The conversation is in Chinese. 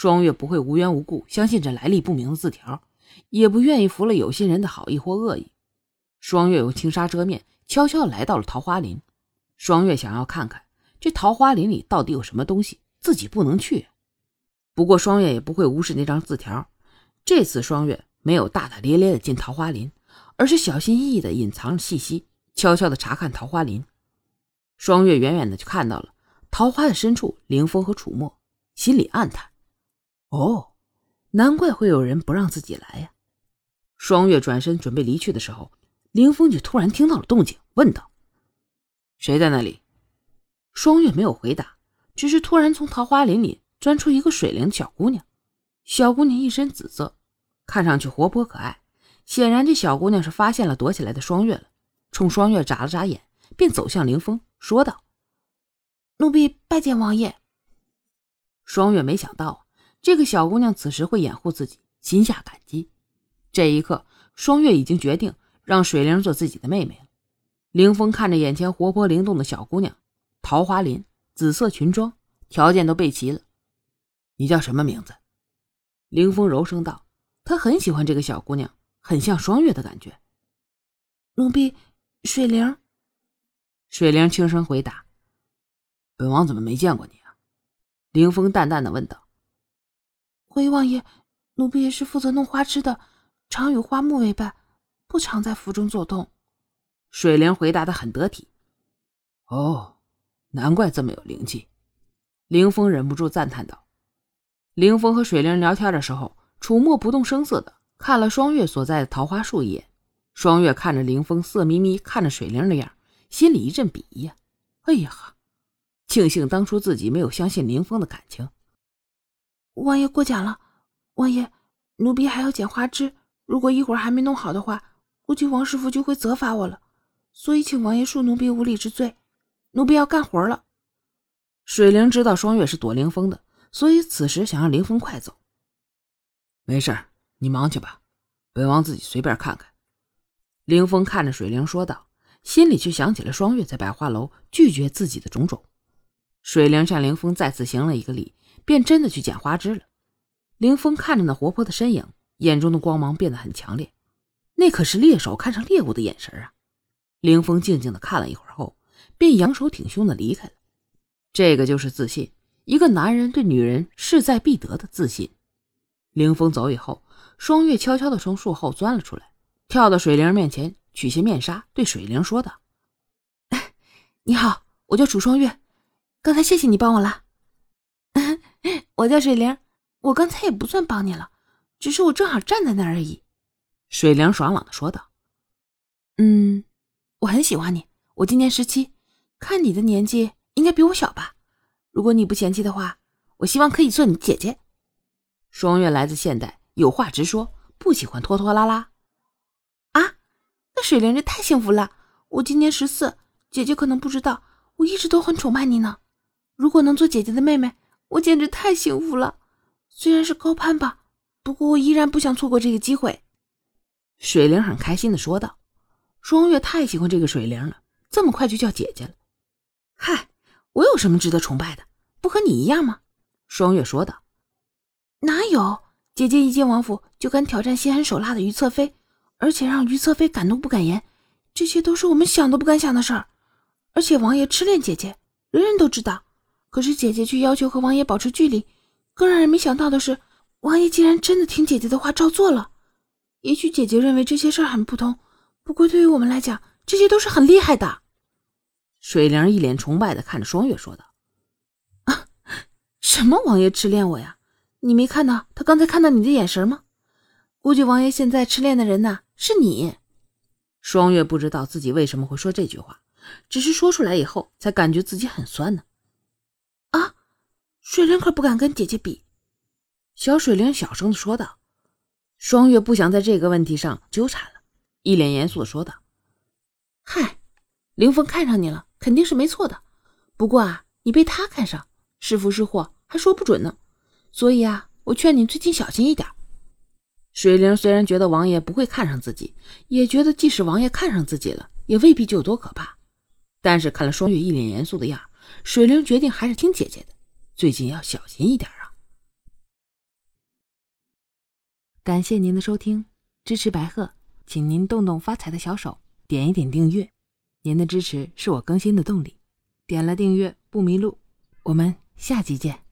双月不会无缘无故相信这来历不明的字条，也不愿意服了有心人的好意或恶意。双月用轻纱遮面，悄悄来到了桃花林。双月想要看看这桃花林里到底有什么东西，自己不能去。不过双月也不会无视那张字条。这次双月没有大大咧咧的进桃花林，而是小心翼翼的隐藏着气息，悄悄的查看桃花林。双月远远的就看到了桃花的深处，凌风和楚墨，心里暗叹：“哦，难怪会有人不让自己来呀。”双月转身准备离去的时候，凌风就突然听到了动静，问道：“谁在那里？”双月没有回答，只是突然从桃花林里钻出一个水灵的小姑娘。小姑娘一身紫色，看上去活泼可爱。显然，这小姑娘是发现了躲起来的双月了，冲双月眨了眨眼，便走向凌风，说道：“奴婢拜见王爷。”双月没想到这个小姑娘此时会掩护自己，心下感激。这一刻，双月已经决定让水灵做自己的妹妹了。凌风看着眼前活泼灵动的小姑娘，桃花林，紫色裙装，条件都备齐了。你叫什么名字？凌风柔声道：“他很喜欢这个小姑娘，很像双月的感觉。”奴婢水灵。水灵轻声回答：“本王怎么没见过你啊？”凌风淡淡的问道。“回王爷，奴婢是负责弄花枝的，常与花木为伴，不常在府中走动。”水灵回答的很得体。“哦，难怪这么有灵气。”凌风忍不住赞叹道。凌风和水灵聊天的时候，楚墨不动声色的看了双月所在的桃花树一眼。双月看着凌风色眯眯看着水灵的样，心里一阵鄙夷呀。哎呀，庆幸当初自己没有相信凌风的感情。王爷过奖了，王爷，奴婢还要剪花枝，如果一会儿还没弄好的话，估计王师傅就会责罚我了。所以请王爷恕奴婢无礼之罪，奴婢要干活了。水灵知道双月是躲凌风的。所以此时想让凌风快走。没事你忙去吧，本王自己随便看看。凌风看着水灵说道，心里却想起了双月在百花楼拒绝自己的种种。水灵向凌风再次行了一个礼，便真的去捡花枝了。凌风看着那活泼的身影，眼中的光芒变得很强烈，那可是猎手看上猎物的眼神啊！凌风静静的看了一会儿后，便扬手挺胸的离开了。这个就是自信。一个男人对女人势在必得的自信。凌风走以后，双月悄悄的从树后钻了出来，跳到水灵面前，取下面纱，对水灵说道：“ 你好，我叫楚双月，刚才谢谢你帮我了。我叫水灵，我刚才也不算帮你了，只是我正好站在那儿而已。”水灵爽朗的说道：“嗯，我很喜欢你，我今年十七，看你的年纪应该比我小吧。”如果你不嫌弃的话，我希望可以做你姐姐。双月来自现代，有话直说，不喜欢拖拖拉拉。啊，那水灵这太幸福了。我今年十四，姐姐可能不知道，我一直都很崇拜你呢。如果能做姐姐的妹妹，我简直太幸福了。虽然是高攀吧，不过我依然不想错过这个机会。水灵很开心的说道：“双月太喜欢这个水灵了，这么快就叫姐姐了。”嗨。我有什么值得崇拜的？不和你一样吗？双月说道。哪有姐姐一进王府就敢挑战心狠手辣的于侧妃，而且让于侧妃敢怒不敢言，这些都是我们想都不敢想的事儿。而且王爷痴恋姐姐，人人都知道，可是姐姐却要求和王爷保持距离。更让人没想到的是，王爷竟然真的听姐姐的话照做了。也许姐姐认为这些事儿很普通，不过对于我们来讲，这些都是很厉害的。水灵一脸崇拜的看着双月，说道：“啊，什么王爷痴恋我呀？你没看到他刚才看到你的眼神吗？估计王爷现在痴恋的人呐，是你。”双月不知道自己为什么会说这句话，只是说出来以后才感觉自己很酸呢。水灵可不敢跟姐姐比。”小水灵小声的说道。双月不想在这个问题上纠缠了，一脸严肃的说道：“嗨，凌风看上你了。”肯定是没错的，不过啊，你被他看上，是福是祸还说不准呢。所以啊，我劝你最近小心一点。水灵虽然觉得王爷不会看上自己，也觉得即使王爷看上自己了，也未必就有多可怕。但是看了双月一脸严肃的样，水灵决定还是听姐姐的，最近要小心一点啊。感谢您的收听，支持白鹤，请您动动发财的小手，点一点订阅，您的支持是我更新的动力。点了订阅不迷路，我们下集见。